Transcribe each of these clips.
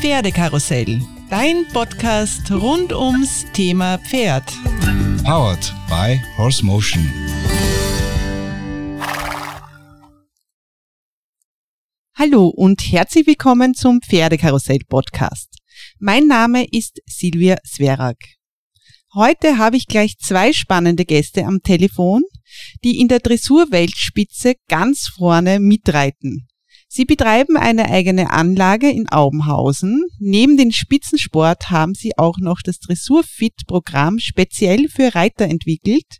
Pferdekarussell, dein Podcast rund ums Thema Pferd. Powered by Horse Motion. Hallo und herzlich willkommen zum Pferdekarussell Podcast. Mein Name ist Silvia Sverak. Heute habe ich gleich zwei spannende Gäste am Telefon, die in der Dressurweltspitze ganz vorne mitreiten. Sie betreiben eine eigene Anlage in Aubenhausen. Neben dem Spitzensport haben sie auch noch das Dressurfit-Programm speziell für Reiter entwickelt.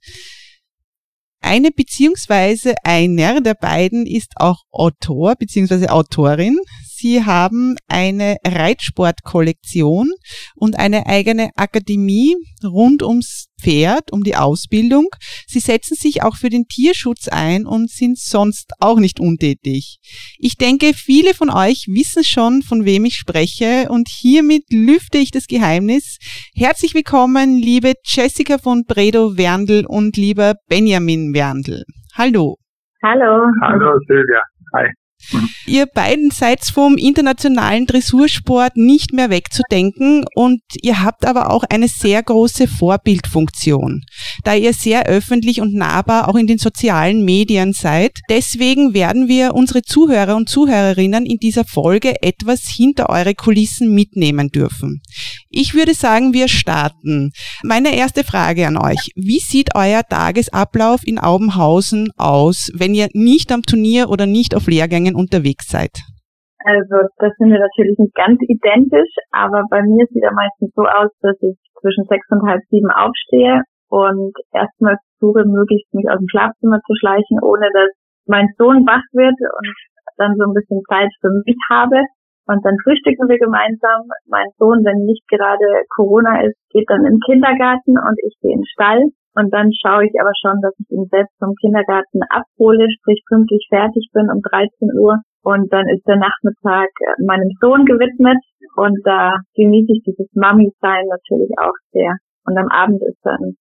Eine beziehungsweise einer der beiden ist auch Autor beziehungsweise Autorin. Sie haben eine Reitsportkollektion und eine eigene Akademie rund ums Pferd, um die Ausbildung. Sie setzen sich auch für den Tierschutz ein und sind sonst auch nicht untätig. Ich denke, viele von euch wissen schon, von wem ich spreche und hiermit lüfte ich das Geheimnis. Herzlich willkommen, liebe Jessica von Bredo Werndl und lieber Benjamin Werndl. Hallo. Hallo. Hallo Silvia. Hi. Ihr beiden seid vom internationalen Dressursport nicht mehr wegzudenken und ihr habt aber auch eine sehr große Vorbildfunktion, da ihr sehr öffentlich und nahbar auch in den sozialen Medien seid. Deswegen werden wir unsere Zuhörer und Zuhörerinnen in dieser Folge etwas hinter eure Kulissen mitnehmen dürfen. Ich würde sagen, wir starten. Meine erste Frage an euch. Wie sieht euer Tagesablauf in Aubenhausen aus, wenn ihr nicht am Turnier oder nicht auf Lehrgängen unterwegs seid? Also das sind wir natürlich nicht ganz identisch, aber bei mir sieht er meistens so aus, dass ich zwischen sechs und halb sieben aufstehe und erstmal versuche, möglichst mich aus dem Schlafzimmer zu schleichen, ohne dass mein Sohn wach wird und dann so ein bisschen Zeit für mich habe. Und dann frühstücken wir gemeinsam. Mein Sohn, wenn nicht gerade Corona ist, geht dann im Kindergarten und ich gehe in den Stall. Und dann schaue ich aber schon, dass ich ihn selbst vom Kindergarten abhole, sprich pünktlich fertig bin um 13 Uhr. Und dann ist der Nachmittag äh, meinem Sohn gewidmet. Und da genieße ich dieses Mami-Sein natürlich auch sehr. Und am Abend ist dann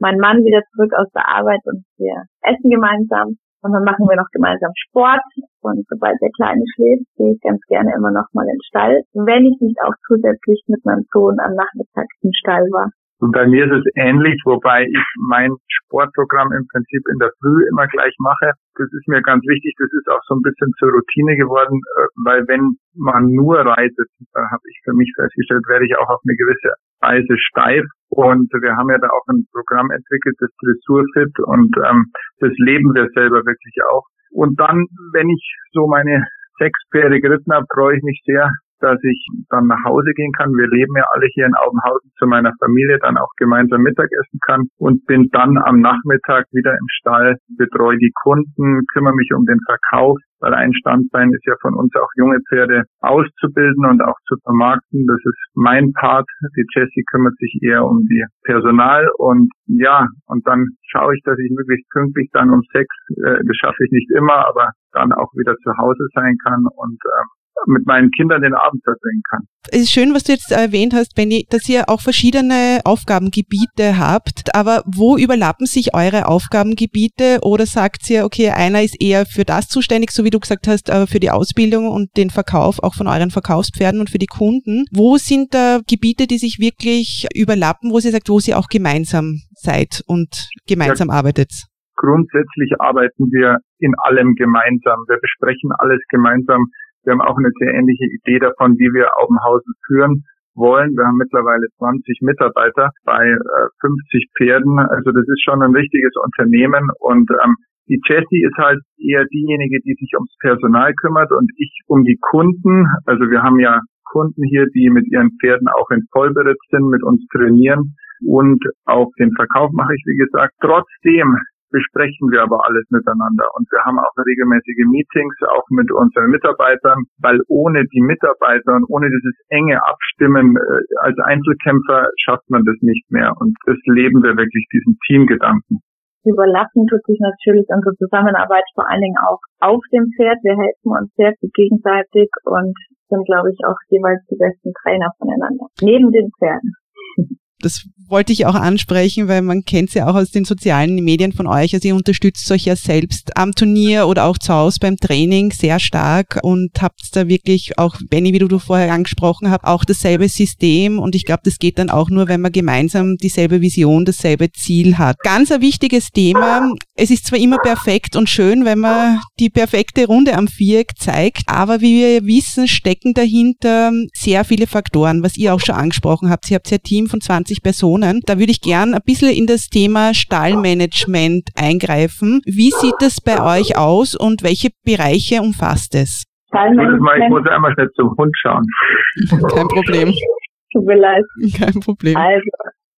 mein Mann wieder zurück aus der Arbeit und wir essen gemeinsam. Und dann machen wir noch gemeinsam Sport. Und sobald der Kleine schläft, gehe ich ganz gerne immer noch mal in den Stall, wenn ich nicht auch zusätzlich mit meinem Sohn am Nachmittag im Stall war. Und bei mir ist es ähnlich, wobei ich mein Sportprogramm im Prinzip in der Früh immer gleich mache. Das ist mir ganz wichtig. Das ist auch so ein bisschen zur Routine geworden, äh, weil wenn man nur reitet, da habe ich für mich festgestellt, werde ich auch auf eine gewisse Weise steif. Und wir haben ja da auch ein Programm entwickelt, das Dressurfit, und ähm, das leben wir selber wirklich auch. Und dann, wenn ich so meine sechs Pferde geritten habe, freue ich mich sehr, dass ich dann nach Hause gehen kann. Wir leben ja alle hier in Aubenhausen zu meiner Familie, dann auch gemeinsam Mittagessen kann und bin dann am Nachmittag wieder im Stall, betreue die Kunden, kümmere mich um den Verkauf, weil ein Standbein ist ja von uns auch junge Pferde auszubilden und auch zu vermarkten. Das ist mein Part. Die Jessie kümmert sich eher um die Personal und ja, und dann schaue ich, dass ich möglichst pünktlich dann um sechs, äh, das schaffe ich nicht immer, aber dann auch wieder zu Hause sein kann und äh, mit meinen Kindern den Abend verbringen kann. Es ist schön, was du jetzt erwähnt hast, Benny, dass ihr auch verschiedene Aufgabengebiete habt. Aber wo überlappen sich eure Aufgabengebiete? Oder sagt ihr, okay, einer ist eher für das zuständig, so wie du gesagt hast, äh, für die Ausbildung und den Verkauf auch von euren Verkaufspferden und für die Kunden? Wo sind da Gebiete, die sich wirklich überlappen, wo ihr sagt, wo ihr auch gemeinsam seid und gemeinsam ja. arbeitet? Grundsätzlich arbeiten wir in allem gemeinsam. Wir besprechen alles gemeinsam. Wir haben auch eine sehr ähnliche Idee davon, wie wir Aubenhausen führen wollen. Wir haben mittlerweile 20 Mitarbeiter bei äh, 50 Pferden. Also das ist schon ein richtiges Unternehmen und ähm, die Jessie ist halt eher diejenige, die sich ums Personal kümmert und ich um die Kunden. Also wir haben ja Kunden hier, die mit ihren Pferden auch in Vollberitt sind, mit uns trainieren und auch den Verkauf mache ich, wie gesagt. Trotzdem besprechen wir aber alles miteinander. Und wir haben auch regelmäßige Meetings, auch mit unseren Mitarbeitern, weil ohne die Mitarbeiter und ohne dieses enge Abstimmen äh, als Einzelkämpfer schafft man das nicht mehr. Und das leben wir wirklich, diesen Teamgedanken. Überlappen tut sich natürlich unsere Zusammenarbeit vor allen Dingen auch auf dem Pferd. Wir helfen uns sehr gut gegenseitig und sind, glaube ich, auch jeweils die besten Trainer voneinander. Neben den Pferden. Das wollte ich auch ansprechen, weil man kennt es ja auch aus den sozialen Medien von euch. Also ihr unterstützt euch ja selbst am Turnier oder auch zu Hause beim Training sehr stark und habt da wirklich auch, Benny, wie du vorher angesprochen hast, auch dasselbe System. Und ich glaube, das geht dann auch nur, wenn man gemeinsam dieselbe Vision, dasselbe Ziel hat. Ganz ein wichtiges Thema. Es ist zwar immer perfekt und schön, wenn man die perfekte Runde am Viereck zeigt, aber wie wir wissen, stecken dahinter sehr viele Faktoren, was ihr auch schon angesprochen habt. Ihr habt ja ein Team von 20 Personen. Da würde ich gern ein bisschen in das Thema Stallmanagement eingreifen. Wie sieht das bei euch aus und welche Bereiche umfasst es? Stallmanagement. Ich muss einmal schnell zum Hund schauen. Kein Problem. Tut mir leid. Kein Problem. Also,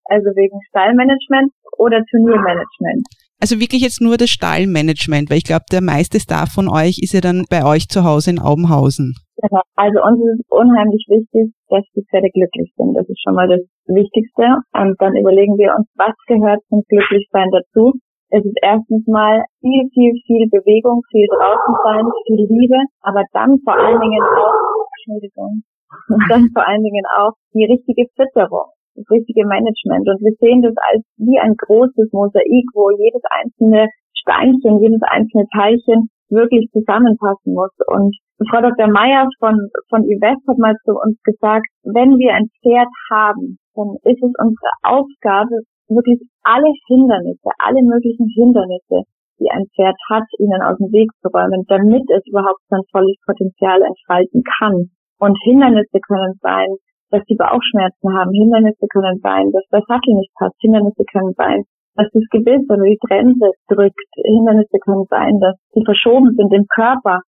also wegen Stallmanagement oder Turniermanagement. Also wirklich jetzt nur das Stallmanagement, weil ich glaube, der meiste Staff von euch ist ja dann bei euch zu Hause in Aubenhausen. Genau. Also uns ist unheimlich wichtig, dass die Pferde glücklich sind. Das ist schon mal das Wichtigste. Und dann überlegen wir uns, was gehört zum Glücklichsein dazu. Es ist erstens mal viel, viel, viel Bewegung, viel draußen sein, viel Liebe, aber dann vor allen Dingen auch, Entschuldigung, und dann vor allen Dingen auch die richtige Fütterung das richtige Management. Und wir sehen das als wie ein großes Mosaik, wo jedes einzelne Steinchen, jedes einzelne Teilchen wirklich zusammenpassen muss. Und Frau Dr. Meyer von, von Yvette hat mal zu uns gesagt, wenn wir ein Pferd haben, dann ist es unsere Aufgabe, wirklich alle Hindernisse, alle möglichen Hindernisse, die ein Pferd hat, ihnen aus dem Weg zu räumen, damit es überhaupt sein volles Potenzial entfalten kann. Und Hindernisse können sein, dass sie Bauchschmerzen haben. Hindernisse können sein, dass der Sattel nicht passt. Hindernisse können sein, dass das Gebiss oder die Trense drückt. Hindernisse können sein, dass sie verschoben sind im Körper.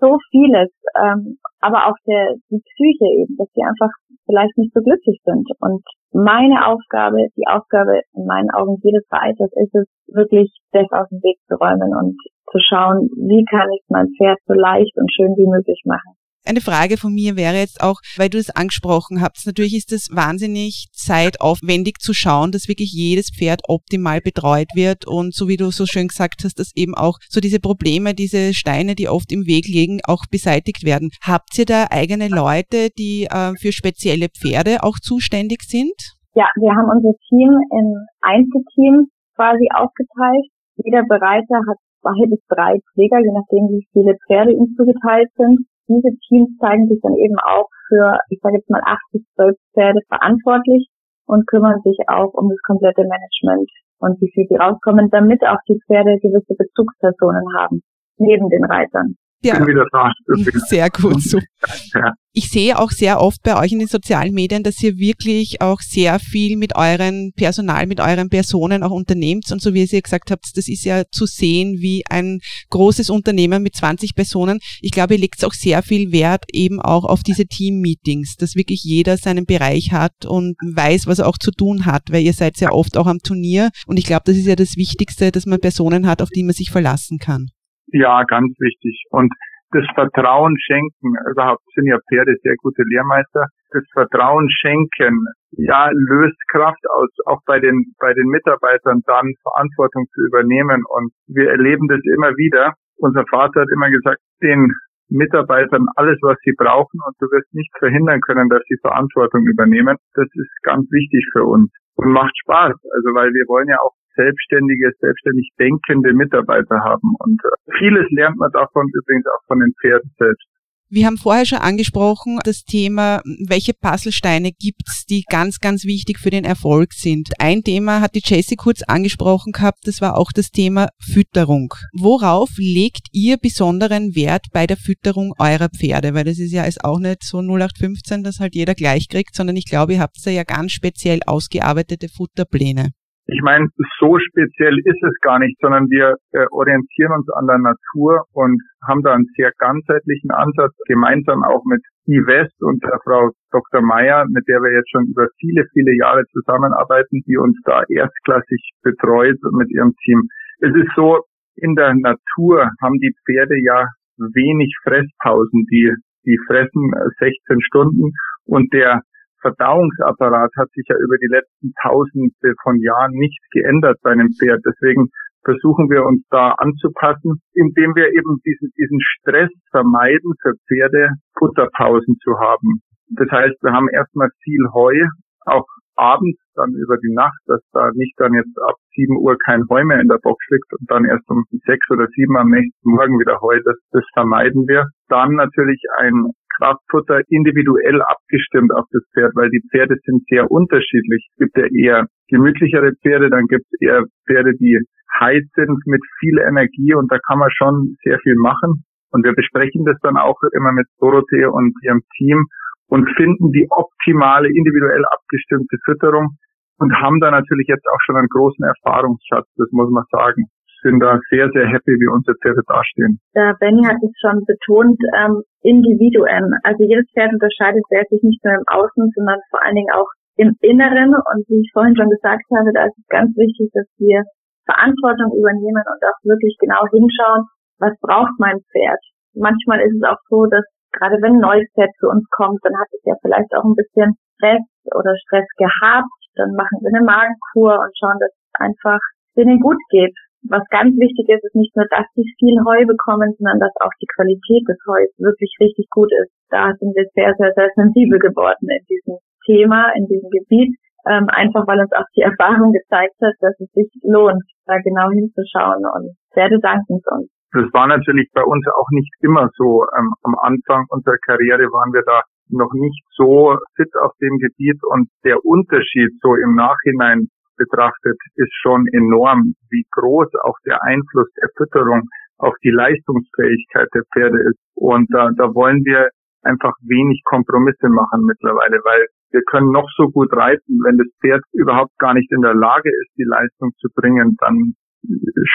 So vieles, ähm, aber auch der, die Psyche eben, dass sie einfach vielleicht nicht so glücklich sind. Und meine Aufgabe, die Aufgabe in meinen Augen jedes Reiters ist es, wirklich das aus dem Weg zu räumen und zu schauen, wie kann ich mein Pferd so leicht und schön wie möglich machen. Eine Frage von mir wäre jetzt auch, weil du es angesprochen hast, natürlich ist es wahnsinnig zeitaufwendig zu schauen, dass wirklich jedes Pferd optimal betreut wird und so wie du so schön gesagt hast, dass eben auch so diese Probleme, diese Steine, die oft im Weg liegen, auch beseitigt werden. Habt ihr da eigene Leute, die äh, für spezielle Pferde auch zuständig sind? Ja, wir haben unser Team in Einzelteams quasi aufgeteilt. Jeder Bereiter hat zwei bis drei Pfleger, je nachdem wie viele Pferde ihm zugeteilt sind diese Teams zeigen sich dann eben auch für, ich sage jetzt mal, acht bis zwölf Pferde verantwortlich und kümmern sich auch um das komplette Management und wie viel sie rauskommen, damit auch die Pferde gewisse Bezugspersonen haben, neben den Reitern ja. bin wieder da. Sehr gut. So. Ja. Ich sehe auch sehr oft bei euch in den sozialen Medien, dass ihr wirklich auch sehr viel mit euren Personal, mit euren Personen auch unternehmt. Und so wie ihr gesagt habt, das ist ja zu sehen wie ein großes Unternehmen mit 20 Personen. Ich glaube, ihr legt auch sehr viel Wert eben auch auf diese Team-Meetings, dass wirklich jeder seinen Bereich hat und weiß, was er auch zu tun hat, weil ihr seid sehr oft auch am Turnier. Und ich glaube, das ist ja das Wichtigste, dass man Personen hat, auf die man sich verlassen kann. Ja, ganz wichtig. Und das Vertrauen schenken, überhaupt sind ja Pferde sehr gute Lehrmeister, das Vertrauen schenken, ja, löst Kraft aus, auch bei den, bei den Mitarbeitern dann Verantwortung zu übernehmen. Und wir erleben das immer wieder. Unser Vater hat immer gesagt, den Mitarbeitern alles, was sie brauchen und du wirst nicht verhindern können, dass sie Verantwortung übernehmen. Das ist ganz wichtig für uns und macht Spaß. Also weil wir wollen ja auch selbstständige, selbstständig denkende Mitarbeiter haben. Und äh, vieles lernt man davon übrigens auch von den Pferden selbst. Wir haben vorher schon angesprochen, das Thema, welche Puzzlesteine gibt's, die ganz, ganz wichtig für den Erfolg sind. Ein Thema hat die Jessie kurz angesprochen gehabt, das war auch das Thema Fütterung. Worauf legt ihr besonderen Wert bei der Fütterung eurer Pferde? Weil das ist ja jetzt auch nicht so 0815, dass halt jeder gleich kriegt, sondern ich glaube, ihr habt da ja ganz speziell ausgearbeitete Futterpläne. Ich meine, so speziell ist es gar nicht, sondern wir äh, orientieren uns an der Natur und haben da einen sehr ganzheitlichen Ansatz, gemeinsam auch mit West und der Frau Dr. Meyer, mit der wir jetzt schon über viele, viele Jahre zusammenarbeiten, die uns da erstklassig betreut mit ihrem Team. Es ist so, in der Natur haben die Pferde ja wenig Fresspausen, die, die fressen 16 Stunden und der Verdauungsapparat hat sich ja über die letzten Tausende von Jahren nicht geändert bei einem Pferd. Deswegen versuchen wir uns da anzupassen, indem wir eben diesen, diesen Stress vermeiden, für Pferde Futterpausen zu haben. Das heißt, wir haben erstmal viel Heu, auch abends, dann über die Nacht, dass da nicht dann jetzt ab 7 Uhr kein Heu mehr in der Box liegt und dann erst um 6 oder 7 am nächsten Morgen wieder Heu, das, das vermeiden wir. Dann natürlich ein Kraftfutter individuell abgestimmt auf das Pferd, weil die Pferde sind sehr unterschiedlich. Es gibt ja eher gemütlichere Pferde, dann gibt es eher Pferde, die heiß sind mit viel Energie und da kann man schon sehr viel machen. Und wir besprechen das dann auch immer mit Dorothee und ihrem Team und finden die optimale, individuell abgestimmte Fütterung und haben da natürlich jetzt auch schon einen großen Erfahrungsschatz, das muss man sagen. Sind da sehr, sehr happy, wie unsere Pferde dastehen. Der Benny hat es schon betont, ähm, Individuen. Also jedes Pferd unterscheidet sich nicht nur im Außen, sondern vor allen Dingen auch im Inneren. Und wie ich vorhin schon gesagt habe, da ist es ganz wichtig, dass wir Verantwortung übernehmen und auch wirklich genau hinschauen, was braucht mein Pferd. Manchmal ist es auch so, dass gerade wenn ein neues Pferd zu uns kommt, dann hat es ja vielleicht auch ein bisschen Stress oder Stress gehabt. Dann machen wir eine Magenkur und schauen, dass es einfach denen gut geht. Was ganz wichtig ist, ist nicht nur, dass sie viel Heu bekommen, sondern dass auch die Qualität des Heus wirklich richtig gut ist. Da sind wir sehr, sehr, sehr sensibel geworden in diesem Thema, in diesem Gebiet. Ähm, einfach weil uns auch die Erfahrung gezeigt hat, dass es sich lohnt, da genau hinzuschauen und Pferde danken es uns. Das war natürlich bei uns auch nicht immer so. Ähm, am Anfang unserer Karriere waren wir da noch nicht so fit auf dem Gebiet und der Unterschied so im Nachhinein betrachtet ist schon enorm, wie groß auch der Einfluss der Fütterung auf die Leistungsfähigkeit der Pferde ist. Und da, da wollen wir einfach wenig Kompromisse machen mittlerweile, weil wir können noch so gut reiten, wenn das Pferd überhaupt gar nicht in der Lage ist, die Leistung zu bringen, dann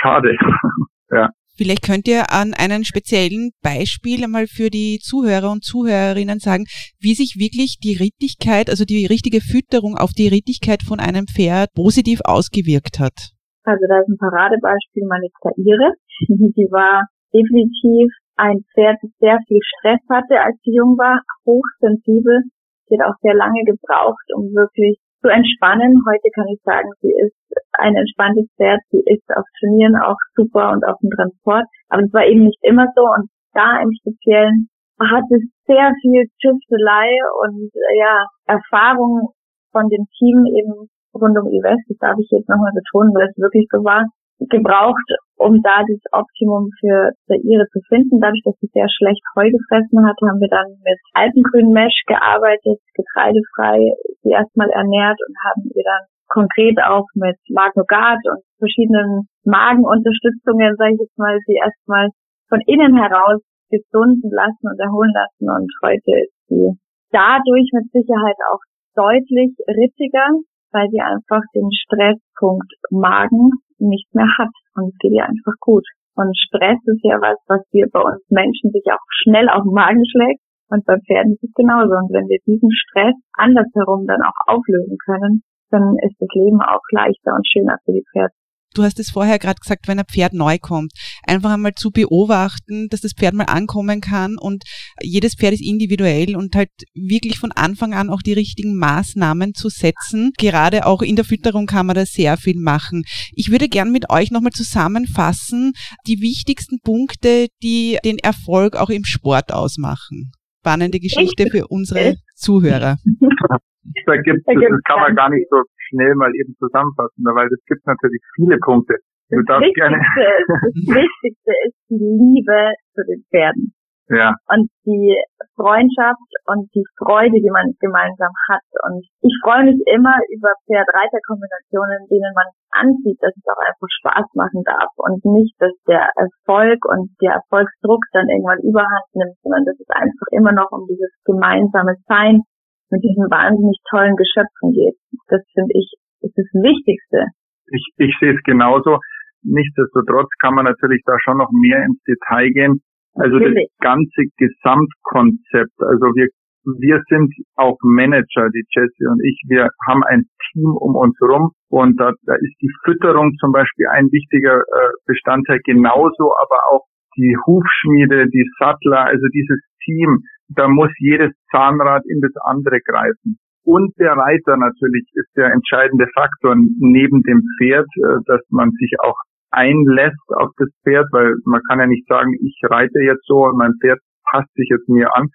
schade. ja. Vielleicht könnt ihr an einem speziellen Beispiel einmal für die Zuhörer und Zuhörerinnen sagen, wie sich wirklich die Rittigkeit, also die richtige Fütterung auf die Rittigkeit von einem Pferd positiv ausgewirkt hat. Also da ist ein Paradebeispiel meine Zaire. Die war definitiv ein Pferd, das sehr viel Stress hatte, als sie jung war, hochsensibel. Sie hat auch sehr lange gebraucht, um wirklich zu entspannen. Heute kann ich sagen, sie ist ein entspanntes Pferd. Sie ist auf Turnieren auch super und auf dem Transport. Aber es war eben nicht immer so. Und da im Speziellen hat es sehr viel Tüftelei und äh, ja, Erfahrung von dem Team eben rund um die West. Das darf ich jetzt nochmal betonen, weil es wirklich so war gebraucht, um da das Optimum für Zaire zu finden. Dadurch, dass sie sehr schlecht Heu gefressen hat, haben wir dann mit alpengrünen Mesh gearbeitet, getreidefrei sie erstmal ernährt und haben ihr dann konkret auch mit Magnogat und verschiedenen Magenunterstützungen, sage ich jetzt mal, sie erstmal von innen heraus gesunden lassen und erholen lassen. Und heute ist sie dadurch mit Sicherheit auch deutlich rittiger, weil sie einfach den Stresspunkt Magen nicht mehr hat. Und es geht ihr einfach gut. Und Stress ist ja was, was wir bei uns Menschen sich auch schnell auf den Magen schlägt. Und bei Pferden ist es genauso. Und wenn wir diesen Stress andersherum dann auch auflösen können, dann ist das Leben auch leichter und schöner für die Pferde. Du hast es vorher gerade gesagt, wenn ein Pferd neu kommt, einfach einmal zu beobachten, dass das Pferd mal ankommen kann und jedes Pferd ist individuell und halt wirklich von Anfang an auch die richtigen Maßnahmen zu setzen. Gerade auch in der Fütterung kann man da sehr viel machen. Ich würde gern mit euch nochmal zusammenfassen, die wichtigsten Punkte, die den Erfolg auch im Sport ausmachen. Spannende Geschichte für unsere Zuhörer. Da gibt, das kann man gar nicht so schnell mal eben zusammenfassen, weil es gibt natürlich viele Punkte. Du das, Wichtigste gerne ist, das Wichtigste ist die Liebe zu den Pferden. Ja. Und die Freundschaft und die Freude, die man gemeinsam hat. Und ich freue mich immer über Pferd-Reiter-Kombinationen, denen man ansieht, dass es auch einfach Spaß machen darf und nicht, dass der Erfolg und der Erfolgsdruck dann irgendwann überhand nimmt, sondern dass es einfach immer noch um dieses gemeinsame Sein mit diesen wahnsinnig tollen Geschöpfen geht. Das finde ich ist das Wichtigste. Ich, ich sehe es genauso. Nichtsdestotrotz kann man natürlich da schon noch mehr ins Detail gehen. Also natürlich. das ganze Gesamtkonzept. Also wir, wir sind auch Manager, die Jessie und ich. Wir haben ein Team um uns herum und da, da ist die Fütterung zum Beispiel ein wichtiger äh, Bestandteil. Genauso aber auch die Hufschmiede, die Sattler, also dieses Team, da muss jedes Zahnrad in das andere greifen. Und der Reiter natürlich ist der entscheidende Faktor neben dem Pferd, äh, dass man sich auch einlässt auf das Pferd, weil man kann ja nicht sagen, ich reite jetzt so und mein Pferd passt sich jetzt mir an,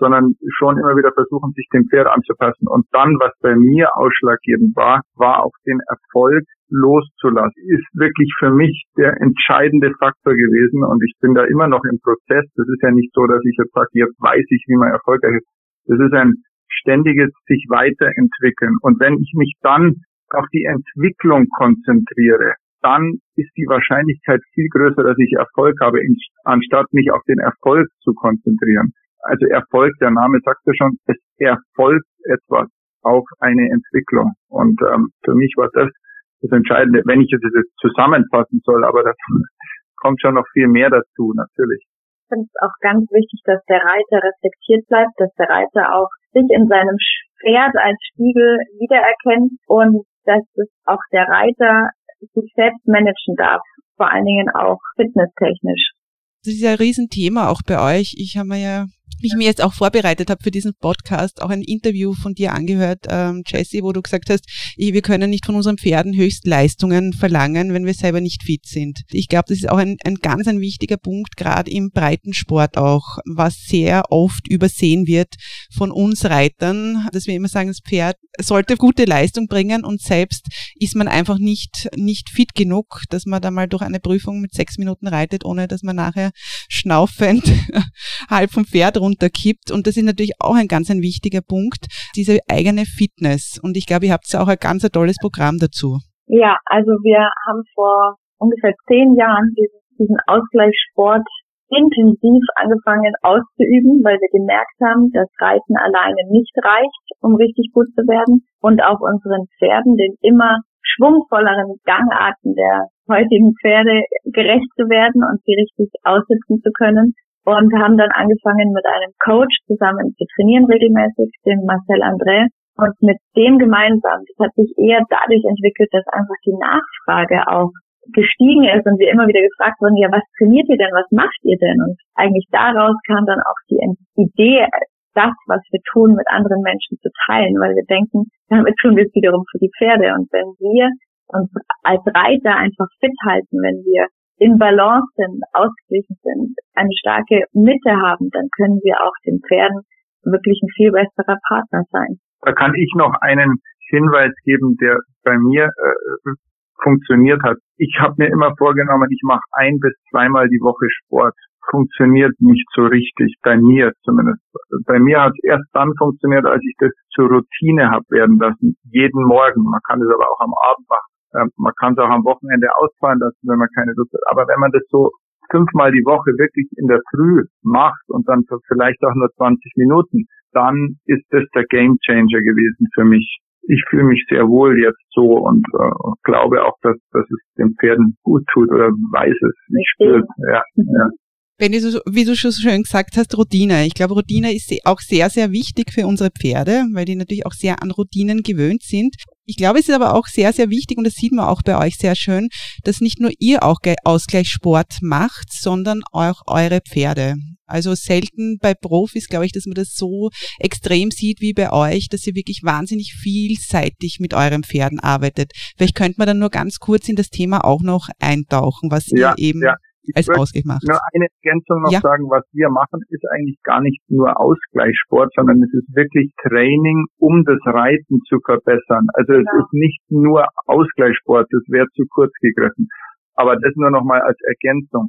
sondern schon immer wieder versuchen, sich dem Pferd anzupassen. Und dann, was bei mir ausschlaggebend war, war auch den Erfolg loszulassen, ist wirklich für mich der entscheidende Faktor gewesen. Und ich bin da immer noch im Prozess. Das ist ja nicht so, dass ich jetzt sage, jetzt weiß ich, wie man erfolgreich ist. Das ist ein ständiges sich weiterentwickeln. Und wenn ich mich dann auf die Entwicklung konzentriere, dann ist die Wahrscheinlichkeit viel größer, dass ich Erfolg habe, anstatt mich auf den Erfolg zu konzentrieren. Also Erfolg, der Name sagt ja schon, es erfolgt etwas auf eine Entwicklung. Und ähm, für mich war das das Entscheidende, wenn ich es jetzt zusammenfassen soll, aber da kommt schon noch viel mehr dazu, natürlich. Ich finde es auch ganz wichtig, dass der Reiter reflektiert bleibt, dass der Reiter auch sich in seinem Pferd als Spiegel wiedererkennt und dass es auch der Reiter sich selbst managen darf, vor allen Dingen auch fitnesstechnisch. Das ist ja ein Riesenthema auch bei euch. Ich habe mir ja ich mir jetzt auch vorbereitet habe für diesen Podcast, auch ein Interview von dir angehört, ähm, Jesse, wo du gesagt hast, wir können nicht von unseren Pferden Höchstleistungen verlangen, wenn wir selber nicht fit sind. Ich glaube, das ist auch ein, ein ganz ein wichtiger Punkt, gerade im Breitensport auch, was sehr oft übersehen wird von uns Reitern, dass wir immer sagen, das Pferd sollte gute Leistung bringen und selbst ist man einfach nicht, nicht fit genug, dass man da mal durch eine Prüfung mit sechs Minuten reitet, ohne dass man nachher schnaufend halb vom Pferd runterkippt. Und das ist natürlich auch ein ganz ein wichtiger Punkt, diese eigene Fitness. Und ich glaube, ihr habt auch ein ganz ein tolles Programm dazu. Ja, also wir haben vor ungefähr zehn Jahren diesen, diesen Ausgleichssport intensiv angefangen auszuüben, weil wir gemerkt haben, dass Reiten alleine nicht reicht, um richtig gut zu werden und auch unseren Pferden den immer schwungvolleren Gangarten der heutigen Pferde gerecht zu werden und sie richtig aussitzen zu können und haben dann angefangen mit einem Coach zusammen zu trainieren regelmäßig, dem Marcel André. Und mit dem gemeinsam, das hat sich eher dadurch entwickelt, dass einfach die Nachfrage auch gestiegen ist und wir immer wieder gefragt wurden, ja, was trainiert ihr denn, was macht ihr denn? Und eigentlich daraus kam dann auch die Idee, das, was wir tun, mit anderen Menschen zu teilen, weil wir denken, damit tun wir es wiederum für die Pferde. Und wenn wir uns als Reiter einfach fit halten, wenn wir in Balance sind, ausgeglichen sind, eine starke Mitte haben, dann können wir auch den Pferden wirklich ein viel besserer Partner sein. Da kann ich noch einen Hinweis geben, der bei mir äh, funktioniert hat. Ich habe mir immer vorgenommen, ich mache ein bis zweimal die Woche Sport. Funktioniert nicht so richtig, bei mir zumindest. Bei mir hat es erst dann funktioniert, als ich das zur Routine habe werden lassen. Jeden Morgen. Man kann es aber auch am Abend machen. Ähm, man kann es auch am Wochenende ausfallen lassen, wenn man keine Lust hat. Aber wenn man das so fünfmal die Woche wirklich in der Früh macht und dann vielleicht auch nur 20 Minuten, dann ist das der Game Changer gewesen für mich. Ich fühle mich sehr wohl jetzt so und äh, glaube auch, dass, dass es den Pferden gut tut oder weiß es, ich spüre ja, ja. Wenn du, wie du schon schön gesagt hast, Routine. Ich glaube, Routine ist auch sehr, sehr wichtig für unsere Pferde, weil die natürlich auch sehr an Routinen gewöhnt sind. Ich glaube, es ist aber auch sehr, sehr wichtig, und das sieht man auch bei euch sehr schön, dass nicht nur ihr auch Ausgleichssport macht, sondern auch eure Pferde. Also selten bei Profis, glaube ich, dass man das so extrem sieht wie bei euch, dass ihr wirklich wahnsinnig vielseitig mit euren Pferden arbeitet. Vielleicht könnte man dann nur ganz kurz in das Thema auch noch eintauchen, was ja, ihr eben ja als Ausgleich macht. Nur eine Ergänzung noch ja. sagen, was wir machen, ist eigentlich gar nicht nur Ausgleichssport, sondern es ist wirklich Training, um das Reiten zu verbessern. Also es ja. ist nicht nur Ausgleichssport, das wäre zu kurz gegriffen. Aber das nur noch mal als Ergänzung.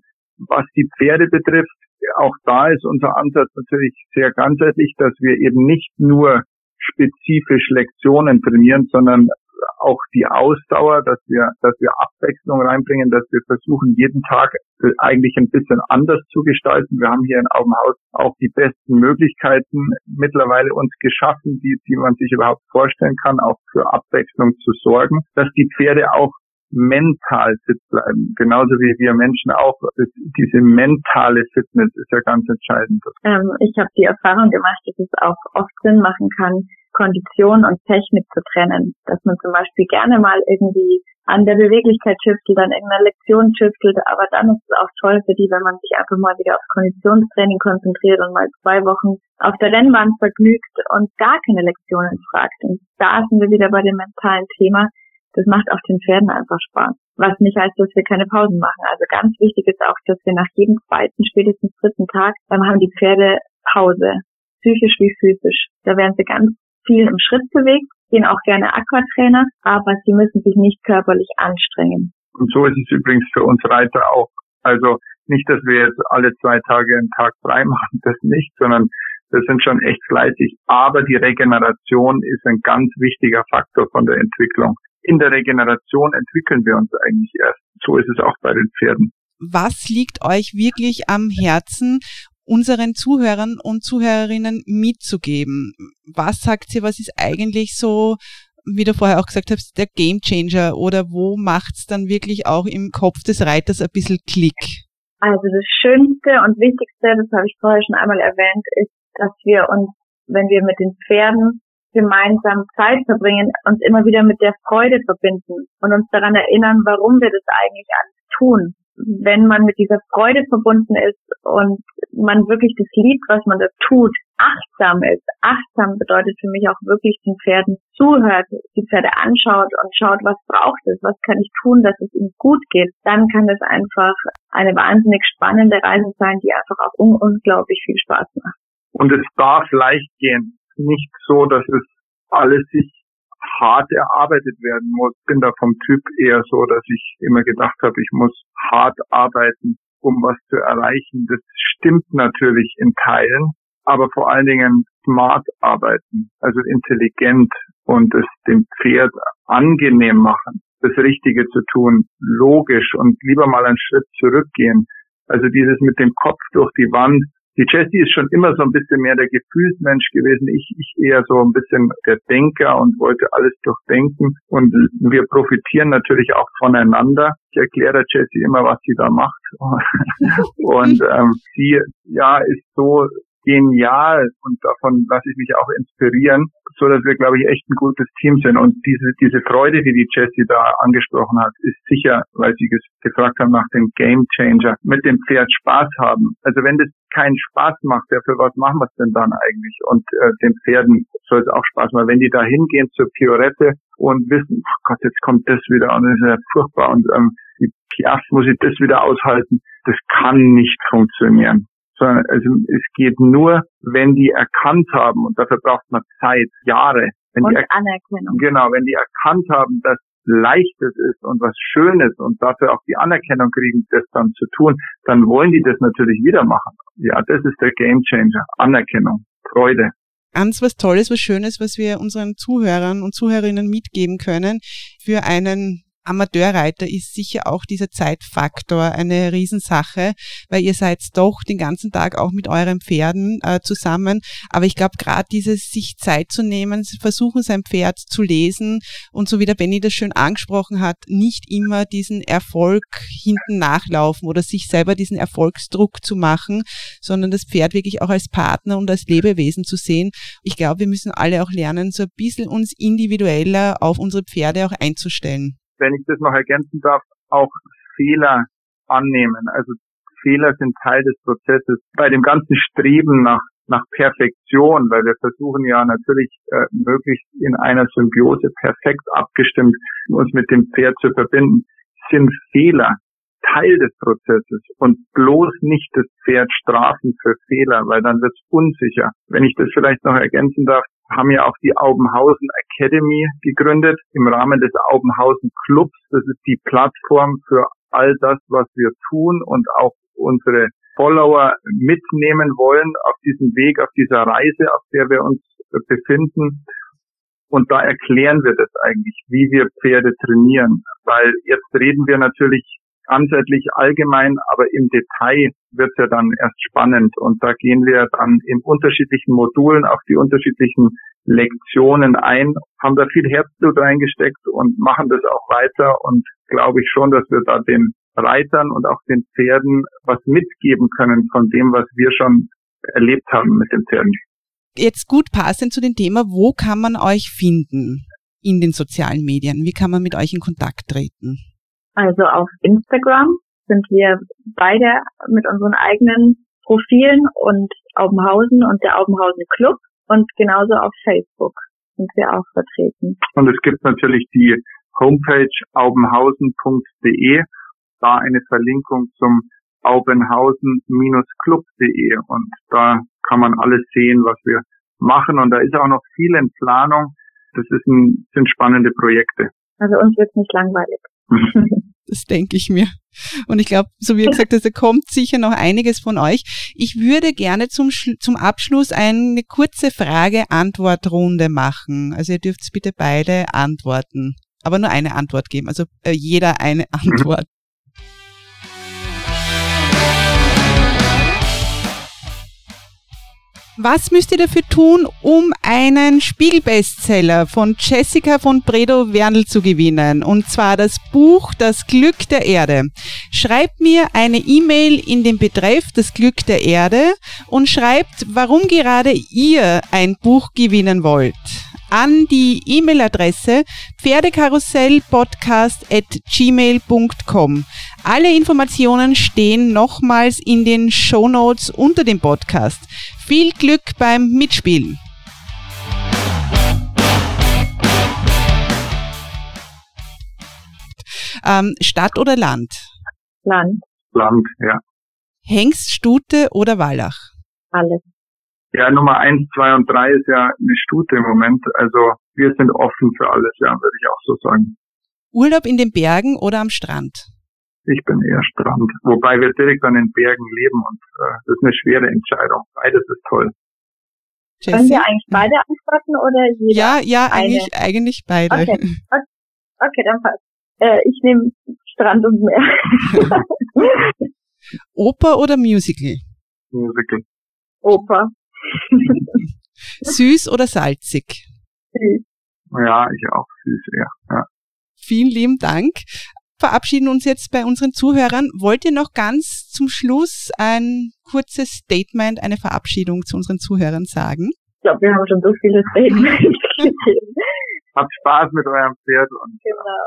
Was die Pferde betrifft, auch da ist unser Ansatz natürlich sehr ganzheitlich, dass wir eben nicht nur spezifisch Lektionen trainieren, sondern auch die Ausdauer, dass wir, dass wir Abwechslung reinbringen, dass wir versuchen, jeden Tag eigentlich ein bisschen anders zu gestalten. Wir haben hier in Augenhaus auch die besten Möglichkeiten mittlerweile uns geschaffen, die, die man sich überhaupt vorstellen kann, auch für Abwechslung zu sorgen, dass die Pferde auch mental fit bleiben. Genauso wie wir Menschen auch. diese mentale Fitness ist ja ganz entscheidend. Ähm, ich habe die Erfahrung gemacht, dass es auch oft Sinn machen kann, Kondition und Technik zu trennen. Dass man zum Beispiel gerne mal irgendwie an der Beweglichkeit tüftelt, an irgendeiner Lektion tüftelt, aber dann ist es auch toll für die, wenn man sich einfach mal wieder auf Konditionstraining konzentriert und mal zwei Wochen auf der Rennbahn vergnügt und gar keine Lektionen fragt. Und da sind wir wieder bei dem mentalen Thema. Das macht auch den Pferden einfach Spaß. Was nicht heißt, dass wir keine Pausen machen. Also ganz wichtig ist auch, dass wir nach jedem zweiten, spätestens dritten Tag, dann haben die Pferde Pause psychisch wie physisch. Da werden sie ganz viel im Schritt bewegt, gehen auch gerne Aquatrainer, aber sie müssen sich nicht körperlich anstrengen. Und so ist es übrigens für uns Reiter auch. Also nicht, dass wir jetzt alle zwei Tage einen Tag frei machen, das nicht, sondern wir sind schon echt fleißig. Aber die Regeneration ist ein ganz wichtiger Faktor von der Entwicklung. In der Regeneration entwickeln wir uns eigentlich erst. So ist es auch bei den Pferden. Was liegt euch wirklich am Herzen, unseren Zuhörern und Zuhörerinnen mitzugeben? Was sagt ihr, was ist eigentlich so, wie du vorher auch gesagt hast, der Game Changer oder wo macht es dann wirklich auch im Kopf des Reiters ein bisschen Klick? Also das Schönste und Wichtigste, das habe ich vorher schon einmal erwähnt, ist, dass wir uns, wenn wir mit den Pferden gemeinsam Zeit verbringen, uns immer wieder mit der Freude verbinden und uns daran erinnern, warum wir das eigentlich alles tun wenn man mit dieser Freude verbunden ist und man wirklich das liebt, was man da tut, achtsam ist. Achtsam bedeutet für mich auch wirklich den Pferden zuhört, die Pferde anschaut und schaut, was braucht es, was kann ich tun, dass es ihnen gut geht. Dann kann es einfach eine wahnsinnig spannende Reise sein, die einfach auch un unglaublich viel Spaß macht. Und es darf leicht gehen. Nicht so, dass es alles sich hart erarbeitet werden muss. Bin da vom Typ eher so, dass ich immer gedacht habe, ich muss hart arbeiten, um was zu erreichen. Das stimmt natürlich in Teilen, aber vor allen Dingen smart arbeiten, also intelligent und es dem Pferd angenehm machen, das Richtige zu tun, logisch und lieber mal einen Schritt zurückgehen. Also dieses mit dem Kopf durch die Wand, die Jessie ist schon immer so ein bisschen mehr der Gefühlsmensch gewesen. Ich, ich eher so ein bisschen der Denker und wollte alles durchdenken. Und wir profitieren natürlich auch voneinander. Ich erkläre der Jessie immer, was sie da macht. und ähm, sie ja ist so genial und davon lasse ich mich auch inspirieren, so dass wir, glaube ich, echt ein gutes Team sind. Und diese, diese Freude, die die Jessie da angesprochen hat, ist sicher, weil sie gefragt haben nach dem Game Changer, mit dem Pferd Spaß haben. Also wenn das keinen Spaß macht, ja, für was machen wir es denn dann eigentlich? Und äh, den Pferden soll es auch Spaß machen. Wenn die da hingehen zur Piorette und wissen, oh Gott, jetzt kommt das wieder und das ist ja furchtbar und ähm, die Piaf muss ich das wieder aushalten, das kann nicht funktionieren sondern also es geht nur, wenn die erkannt haben, und dafür braucht man Zeit, Jahre. Wenn und die Anerkennung. Genau, wenn die erkannt haben, dass Leichtes ist und was Schönes und dafür auch die Anerkennung kriegen, das dann zu tun, dann wollen die das natürlich wieder machen. Ja, das ist der Game Changer. Anerkennung, Freude. Ganz was Tolles, was Schönes, was wir unseren Zuhörern und Zuhörerinnen mitgeben können für einen Amateurreiter ist sicher auch dieser Zeitfaktor eine Riesensache, weil ihr seid doch den ganzen Tag auch mit euren Pferden äh, zusammen. Aber ich glaube, gerade dieses sich Zeit zu nehmen, versuchen sein Pferd zu lesen und so wie der Benny das schön angesprochen hat, nicht immer diesen Erfolg hinten nachlaufen oder sich selber diesen Erfolgsdruck zu machen, sondern das Pferd wirklich auch als Partner und als Lebewesen zu sehen. Ich glaube, wir müssen alle auch lernen, so ein bisschen uns individueller auf unsere Pferde auch einzustellen wenn ich das noch ergänzen darf, auch Fehler annehmen. Also Fehler sind Teil des Prozesses. Bei dem ganzen Streben nach, nach Perfektion, weil wir versuchen ja natürlich äh, möglichst in einer Symbiose perfekt abgestimmt uns mit dem Pferd zu verbinden, sind Fehler Teil des Prozesses und bloß nicht das Pferd strafen für Fehler, weil dann wird es unsicher. Wenn ich das vielleicht noch ergänzen darf, haben ja auch die Aubenhausen Academy gegründet im Rahmen des Aubenhausen Clubs. Das ist die Plattform für all das, was wir tun und auch unsere Follower mitnehmen wollen auf diesem Weg, auf dieser Reise, auf der wir uns befinden. Und da erklären wir das eigentlich, wie wir Pferde trainieren. Weil jetzt reden wir natürlich ansässlich allgemein, aber im Detail wird es ja dann erst spannend. Und da gehen wir dann in unterschiedlichen Modulen auf die unterschiedlichen Lektionen ein, haben da viel Herzblut reingesteckt und machen das auch weiter. Und glaube ich schon, dass wir da den Reitern und auch den Pferden was mitgeben können von dem, was wir schon erlebt haben mit den Pferden. Jetzt gut passend zu dem Thema, wo kann man euch finden in den sozialen Medien? Wie kann man mit euch in Kontakt treten? Also auf Instagram sind wir beide mit unseren eigenen Profilen und Aubenhausen und der Aubenhausen Club und genauso auf Facebook sind wir auch vertreten. Und es gibt natürlich die Homepage aubenhausen.de, da eine Verlinkung zum aubenhausen-club.de und da kann man alles sehen, was wir machen und da ist auch noch viel in Planung. Das ist ein, sind spannende Projekte. Also uns wird nicht langweilig. Das denke ich mir. Und ich glaube, so wie gesagt da kommt sicher noch einiges von euch. Ich würde gerne zum, zum Abschluss eine kurze Frage-Antwort-Runde machen. Also ihr dürft bitte beide antworten. Aber nur eine Antwort geben. Also äh, jeder eine Antwort. Was müsst ihr dafür tun, um einen Spiegelbestseller von Jessica von Bredow Wernl zu gewinnen? Und zwar das Buch Das Glück der Erde. Schreibt mir eine E-Mail in den Betreff Das Glück der Erde und schreibt, warum gerade ihr ein Buch gewinnen wollt an die E-Mail-Adresse pferdekarussellpodcast.gmail.com. Alle Informationen stehen nochmals in den Show Notes unter dem Podcast. Viel Glück beim Mitspielen! Ähm, Stadt oder Land? Land. Land, ja. Hengst, Stute oder Wallach? Alles. Ja, Nummer eins, zwei und drei ist ja eine Stute im Moment. Also wir sind offen für alles, ja, würde ich auch so sagen. Urlaub in den Bergen oder am Strand? Ich bin eher Strand, wobei wir direkt an den Bergen leben und äh, das ist eine schwere Entscheidung. Beides ist toll. Jessie? Können wir eigentlich beide antworten oder jeder? Ja, ja, eigentlich, eigentlich beide. Okay, okay, okay dann passt. Äh, ich nehme Strand und Meer. Oper oder Musical? Musical. Oper. Süß oder salzig? Süß. Ja, ich auch süß, ja. ja. Vielen lieben Dank. Verabschieden uns jetzt bei unseren Zuhörern. Wollt ihr noch ganz zum Schluss ein kurzes Statement, eine Verabschiedung zu unseren Zuhörern sagen? Ich glaube, wir haben schon so viele Statements gegeben. Habt Spaß mit eurem Pferd und genau.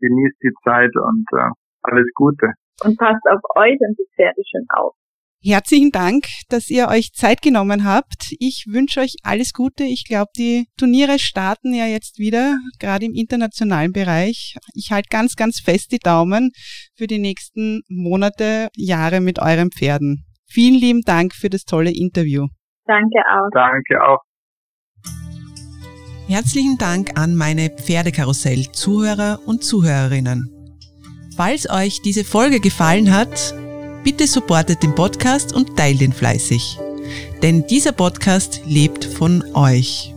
genießt die Zeit und äh, alles Gute. Und passt auf euch und die Pferde schön auf. Herzlichen Dank, dass ihr euch Zeit genommen habt. Ich wünsche euch alles Gute. Ich glaube, die Turniere starten ja jetzt wieder, gerade im internationalen Bereich. Ich halte ganz, ganz fest die Daumen für die nächsten Monate, Jahre mit euren Pferden. Vielen lieben Dank für das tolle Interview. Danke auch. Danke auch. Herzlichen Dank an meine Pferdekarussell-Zuhörer und Zuhörerinnen. Falls euch diese Folge gefallen hat, Bitte supportet den Podcast und teilt ihn fleißig. Denn dieser Podcast lebt von euch.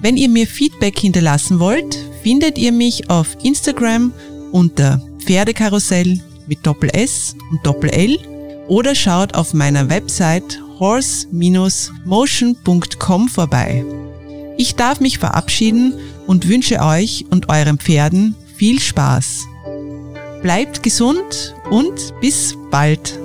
Wenn ihr mir Feedback hinterlassen wollt, findet ihr mich auf Instagram unter Pferdekarussell mit Doppel S und Doppel L oder schaut auf meiner Website horse-motion.com vorbei. Ich darf mich verabschieden und wünsche euch und euren Pferden viel Spaß. Bleibt gesund und bis bald.